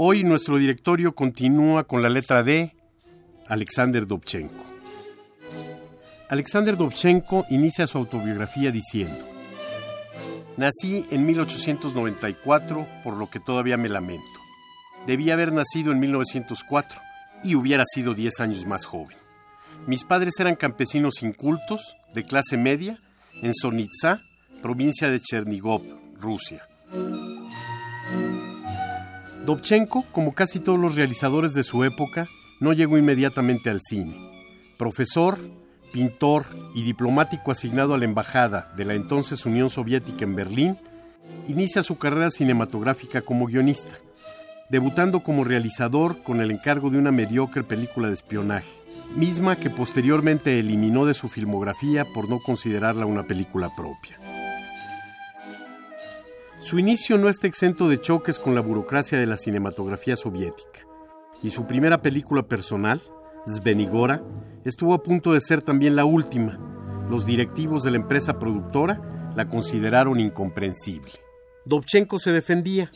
Hoy nuestro directorio continúa con la letra D, Alexander Dobchenko. Alexander Dobchenko inicia su autobiografía diciendo, Nací en 1894, por lo que todavía me lamento. Debía haber nacido en 1904 y hubiera sido 10 años más joven. Mis padres eran campesinos incultos, de clase media, en Sonitsa, provincia de Chernigov, Rusia. Dobchenko, como casi todos los realizadores de su época, no llegó inmediatamente al cine. Profesor, pintor y diplomático asignado a la embajada de la entonces Unión Soviética en Berlín, inicia su carrera cinematográfica como guionista, debutando como realizador con el encargo de una mediocre película de espionaje, misma que posteriormente eliminó de su filmografía por no considerarla una película propia. Su inicio no está exento de choques con la burocracia de la cinematografía soviética, y su primera película personal, Svenigora, estuvo a punto de ser también la última. Los directivos de la empresa productora la consideraron incomprensible. Dobchenko se defendía.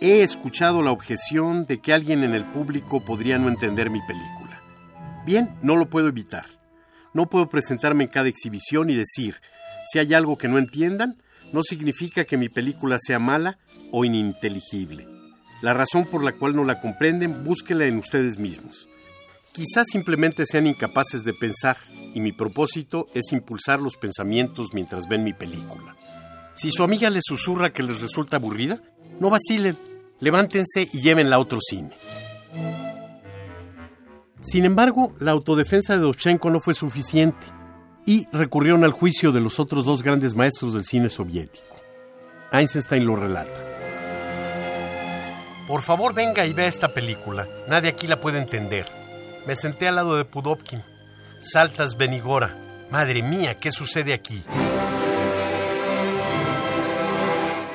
He escuchado la objeción de que alguien en el público podría no entender mi película. Bien, no lo puedo evitar. No puedo presentarme en cada exhibición y decir, si hay algo que no entiendan, no significa que mi película sea mala o ininteligible. La razón por la cual no la comprenden, búsquela en ustedes mismos. Quizás simplemente sean incapaces de pensar y mi propósito es impulsar los pensamientos mientras ven mi película. Si su amiga les susurra que les resulta aburrida, no vacilen, levántense y llévenla a otro cine. Sin embargo, la autodefensa de Dovchenko no fue suficiente y recurrieron al juicio de los otros dos grandes maestros del cine soviético. Einstein lo relata. Por favor, venga y vea esta película. Nadie aquí la puede entender. Me senté al lado de Pudovkin. Saltas Benigora. Madre mía, ¿qué sucede aquí?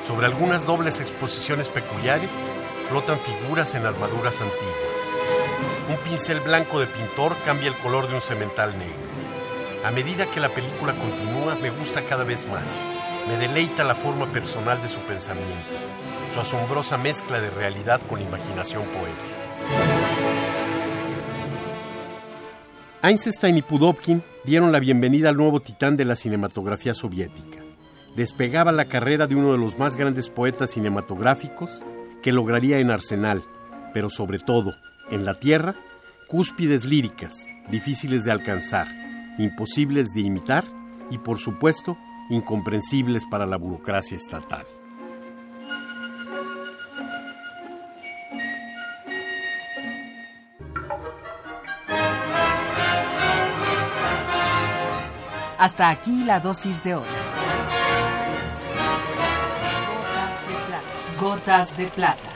Sobre algunas dobles exposiciones peculiares flotan figuras en armaduras antiguas. Un pincel blanco de pintor cambia el color de un cemental negro. A medida que la película continúa, me gusta cada vez más. Me deleita la forma personal de su pensamiento, su asombrosa mezcla de realidad con imaginación poética. Einstein y Pudovkin dieron la bienvenida al nuevo titán de la cinematografía soviética. Despegaba la carrera de uno de los más grandes poetas cinematográficos que lograría en Arsenal, pero sobre todo, en la Tierra, cúspides líricas, difíciles de alcanzar, imposibles de imitar y, por supuesto, incomprensibles para la burocracia estatal. Hasta aquí la dosis de hoy. Gotas de plata. Gotas de plata.